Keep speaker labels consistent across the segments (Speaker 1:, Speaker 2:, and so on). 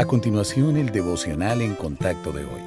Speaker 1: A continuación, el devocional en contacto de hoy.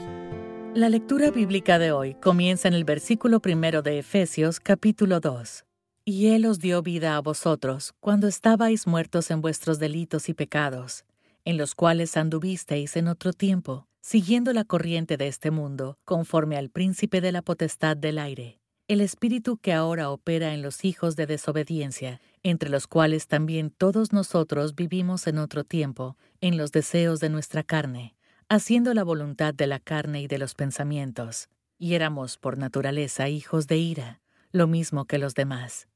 Speaker 2: La lectura bíblica de hoy comienza en el versículo primero de Efesios capítulo 2. Y Él os dio vida a vosotros cuando estabais muertos en vuestros delitos y pecados, en los cuales anduvisteis en otro tiempo, siguiendo la corriente de este mundo, conforme al príncipe de la potestad del aire, el espíritu que ahora opera en los hijos de desobediencia, entre los cuales también todos nosotros vivimos en otro tiempo, en los deseos de nuestra carne, haciendo la voluntad de la carne y de los pensamientos, y éramos por naturaleza hijos de ira, lo mismo que los demás.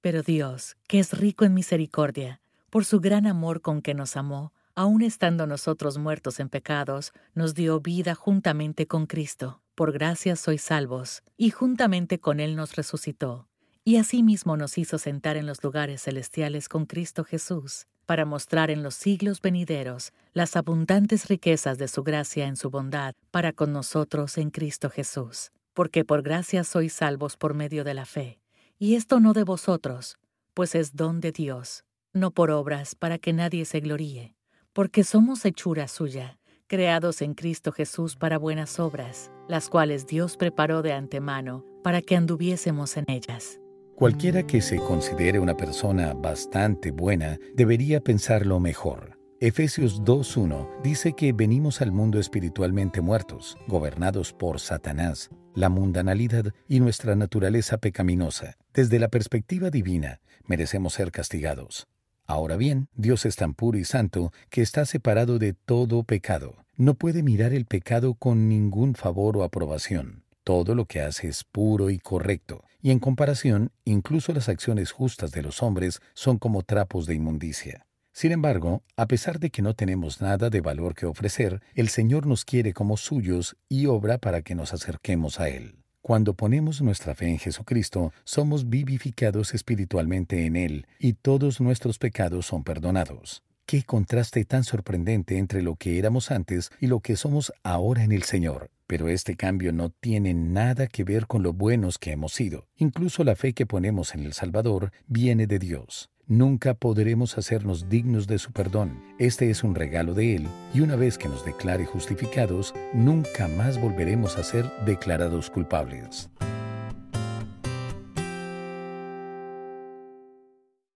Speaker 2: Pero Dios, que es rico en misericordia, por su gran amor con que nos amó, aun estando nosotros muertos en pecados, nos dio vida juntamente con Cristo. Por gracia sois salvos, y juntamente con Él nos resucitó y asimismo nos hizo sentar en los lugares celestiales con Cristo Jesús, para mostrar en los siglos venideros las abundantes riquezas de su gracia en su bondad para con nosotros en Cristo Jesús. Porque por gracia sois salvos por medio de la fe, y esto no de vosotros, pues es don de Dios, no por obras para que nadie se gloríe, porque somos hechura suya, creados en Cristo Jesús para buenas obras, las cuales Dios preparó de antemano para que anduviésemos en ellas.
Speaker 1: Cualquiera que se considere una persona bastante buena debería pensarlo mejor. Efesios 2.1 dice que venimos al mundo espiritualmente muertos, gobernados por Satanás, la mundanalidad y nuestra naturaleza pecaminosa. Desde la perspectiva divina, merecemos ser castigados. Ahora bien, Dios es tan puro y santo que está separado de todo pecado. No puede mirar el pecado con ningún favor o aprobación. Todo lo que hace es puro y correcto, y en comparación, incluso las acciones justas de los hombres son como trapos de inmundicia. Sin embargo, a pesar de que no tenemos nada de valor que ofrecer, el Señor nos quiere como suyos y obra para que nos acerquemos a Él. Cuando ponemos nuestra fe en Jesucristo, somos vivificados espiritualmente en Él y todos nuestros pecados son perdonados. Qué contraste tan sorprendente entre lo que éramos antes y lo que somos ahora en el Señor. Pero este cambio no tiene nada que ver con lo buenos que hemos sido. Incluso la fe que ponemos en el Salvador viene de Dios. Nunca podremos hacernos dignos de su perdón. Este es un regalo de Él, y una vez que nos declare justificados, nunca más volveremos a ser declarados culpables.